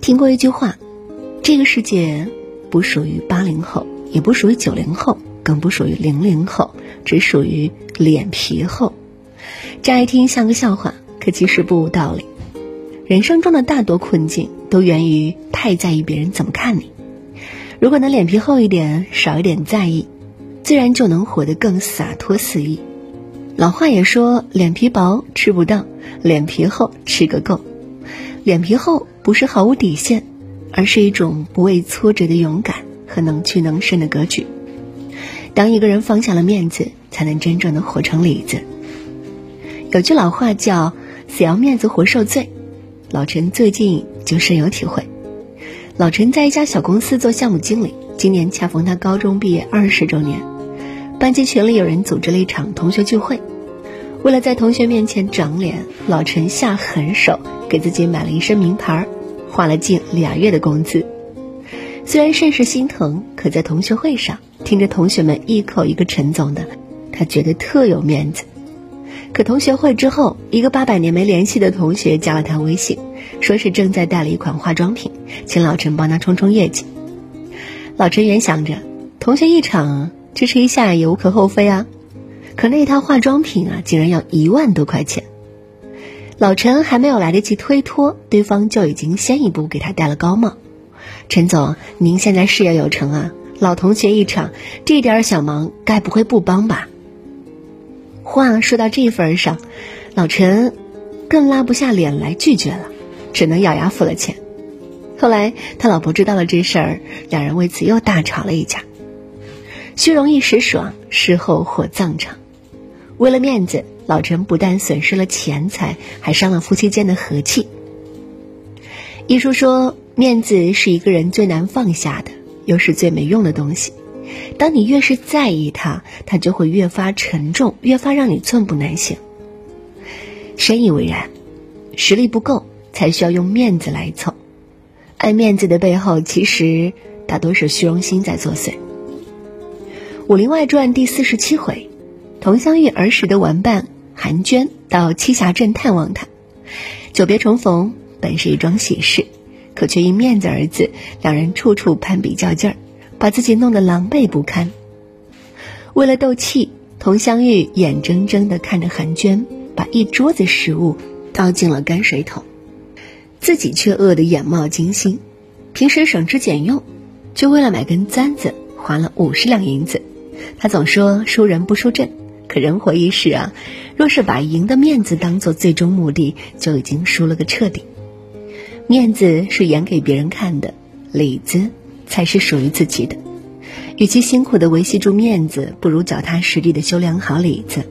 听过一句话：这个世界不属于八零后，也不属于九零后，更不属于零零后，只属于脸皮厚。乍一听像个笑话，可其实不无道理。人生中的大多困境都源于太在意别人怎么看你。如果能脸皮厚一点，少一点在意，自然就能活得更洒脱肆意。老话也说：“脸皮薄吃不到，脸皮厚吃个够。”脸皮厚不是毫无底线，而是一种不畏挫折的勇敢和能屈能伸的格局。当一个人放下了面子，才能真正的活成里子。有句老话叫“死要面子活受罪”，老陈最近就深有体会。老陈在一家小公司做项目经理，今年恰逢他高中毕业二十周年，班级群里有人组织了一场同学聚会。为了在同学面前长脸，老陈下狠手给自己买了一身名牌儿，花了近俩月的工资。虽然甚是心疼，可在同学会上听着同学们一口一个陈总的，他觉得特有面子。可同学会之后，一个八百年没联系的同学加了他微信，说是正在代理一款化妆品，请老陈帮他冲冲业绩。老陈原想着，同学一场，支持一下也无可厚非啊。可那套化妆品啊，竟然要一万多块钱。老陈还没有来得及推脱，对方就已经先一步给他戴了高帽。陈总，您现在事业有成啊，老同学一场，这点小忙该不会不帮吧？话说到这份上，老陈更拉不下脸来拒绝了，只能咬牙付了钱。后来他老婆知道了这事儿，两人为此又大吵了一架。虚荣一时爽，事后火葬场。为了面子，老陈不但损失了钱财，还伤了夫妻间的和气。一书说，面子是一个人最难放下的，又是最没用的东西。当你越是在意它，它就会越发沉重，越发让你寸步难行。深以为然，实力不够才需要用面子来凑。爱面子的背后，其实大多是虚荣心在作祟。《武林外传》第四十七回。佟湘玉儿时的玩伴韩娟到栖霞镇探望他，久别重逢本是一桩喜事，可却因面子二字，两人处处攀比较劲儿，把自己弄得狼狈不堪。为了斗气，佟湘玉眼睁睁地看着韩娟把一桌子食物倒进了泔水桶，自己却饿得眼冒金星。平时省吃俭用，就为了买根簪子花了五十两银子。他总说输人不输阵。可人活一世啊，若是把赢的面子当做最终目的，就已经输了个彻底。面子是演给别人看的，里子才是属于自己的。与其辛苦的维系住面子，不如脚踏实地的修炼好里子。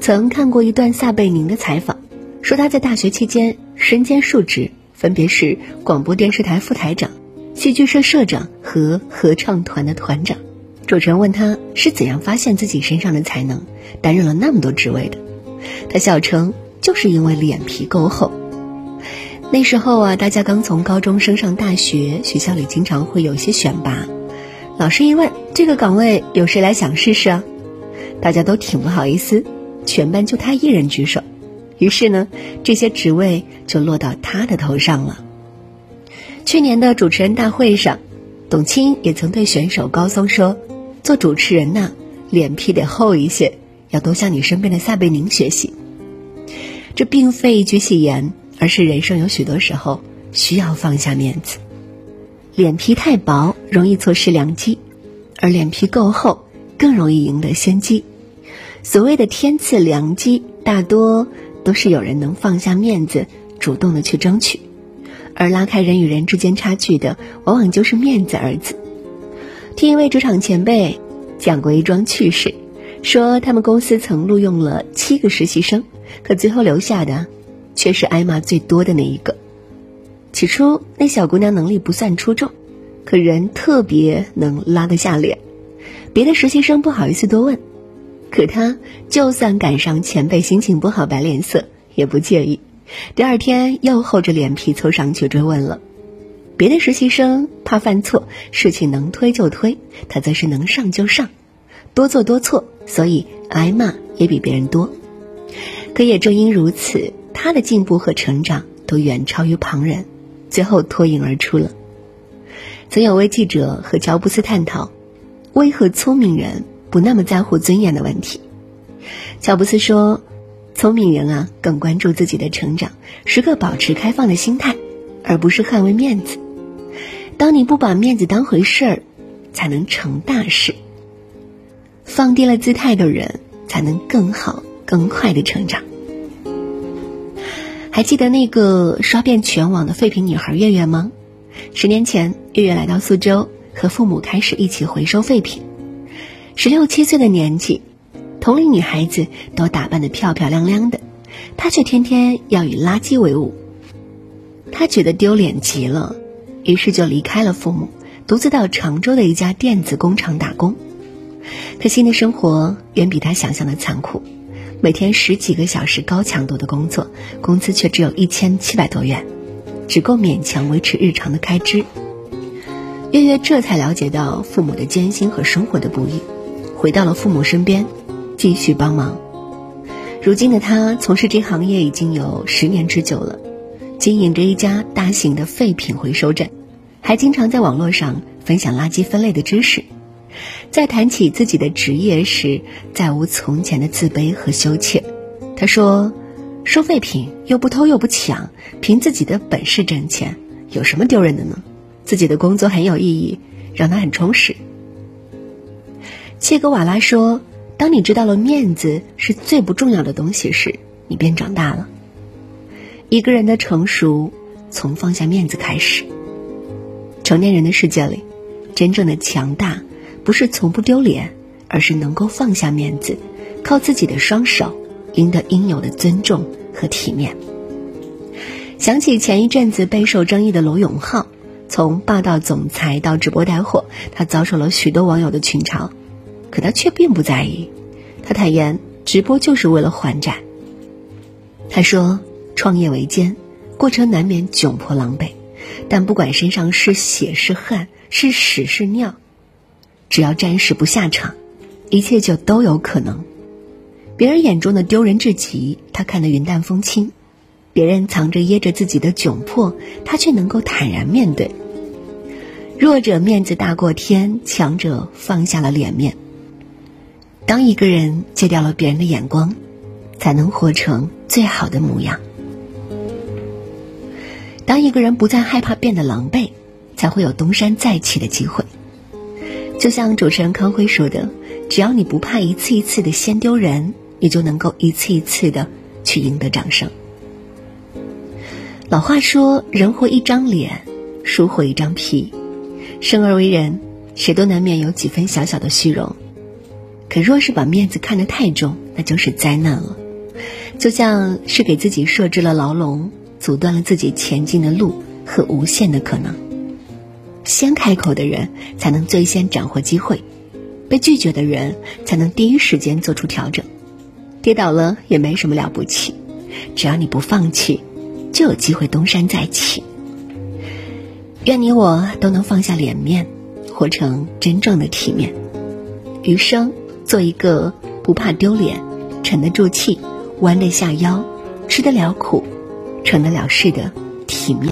曾看过一段撒贝宁的采访，说他在大学期间身兼数职，分别是广播电视台副台长、戏剧社社长和合唱团的团长。主持人问他是怎样发现自己身上的才能，担任了那么多职位的，他笑称就是因为脸皮够厚。那时候啊，大家刚从高中升上大学，学校里经常会有一些选拔，老师一问这个岗位有谁来想试试啊？大家都挺不好意思，全班就他一人举手，于是呢，这些职位就落到他的头上了。去年的主持人大会上，董卿也曾对选手高松说。做主持人呐，脸皮得厚一些，要多向你身边的撒贝宁学习。这并非一句戏言，而是人生有许多时候需要放下面子。脸皮太薄，容易错失良机；而脸皮够厚，更容易赢得先机。所谓的天赐良机，大多都是有人能放下面子，主动的去争取，而拉开人与人之间差距的，往往就是面子二字。听一位职场前辈讲过一桩趣事，说他们公司曾录用了七个实习生，可最后留下的却是挨骂最多的那一个。起初那小姑娘能力不算出众，可人特别能拉得下脸，别的实习生不好意思多问，可她就算赶上前辈心情不好摆脸色也不介意，第二天又厚着脸皮凑上去追问了。别的实习生怕犯错，事情能推就推，他则是能上就上，多做多错，所以挨骂也比别人多。可也正因如此，他的进步和成长都远超于旁人。最后脱颖而出了。曾有位记者和乔布斯探讨，为何聪明人不那么在乎尊严的问题。乔布斯说：“聪明人啊，更关注自己的成长，时刻保持开放的心态，而不是捍卫面子。当你不把面子当回事儿，才能成大事。放低了姿态的人，才能更好、更快的成长。”还记得那个刷遍全网的废品女孩月月吗？十年前，月月来到苏州，和父母开始一起回收废品。十六七岁的年纪，同龄女孩子都打扮得漂漂亮亮的，她却天天要与垃圾为伍。她觉得丢脸极了，于是就离开了父母，独自到常州的一家电子工厂打工。可新的生活远比他想象的残酷。每天十几个小时高强度的工作，工资却只有一千七百多元，只够勉强维持日常的开支。月月这才了解到父母的艰辛和生活的不易，回到了父母身边，继续帮忙。如今的他从事这行业已经有十年之久了，经营着一家大型的废品回收站，还经常在网络上分享垃圾分类的知识。在谈起自己的职业时，再无从前的自卑和羞怯。他说：“收废品又不偷又不抢，凭自己的本事挣钱，有什么丢人的呢？自己的工作很有意义，让他很充实。”切格瓦拉说：“当你知道了面子是最不重要的东西时，你便长大了。一个人的成熟，从放下面子开始。成年人的世界里，真正的强大。”不是从不丢脸，而是能够放下面子，靠自己的双手赢得应有的尊重和体面。想起前一阵子备受争议的罗永浩，从霸道总裁到直播带货，他遭受了许多网友的群嘲，可他却并不在意。他坦言，直播就是为了还债。他说，创业维艰，过程难免窘迫狼狈，但不管身上是血是汗是屎是尿。只要暂时不下场，一切就都有可能。别人眼中的丢人至极，他看得云淡风轻；别人藏着掖着自己的窘迫，他却能够坦然面对。弱者面子大过天，强者放下了脸面。当一个人戒掉了别人的眼光，才能活成最好的模样。当一个人不再害怕变得狼狈，才会有东山再起的机会。就像主持人康辉说的：“只要你不怕一次一次的先丢人，你就能够一次一次的去赢得掌声。”老话说：“人活一张脸，树活一张皮。”生而为人，谁都难免有几分小小的虚荣。可若是把面子看得太重，那就是灾难了。就像是给自己设置了牢笼，阻断了自己前进的路和无限的可能。先开口的人才能最先斩获机会，被拒绝的人才能第一时间做出调整。跌倒了也没什么了不起，只要你不放弃，就有机会东山再起。愿你我都能放下脸面，活成真正的体面，余生做一个不怕丢脸、沉得住气、弯得下腰、吃得了苦、成得了事的体面。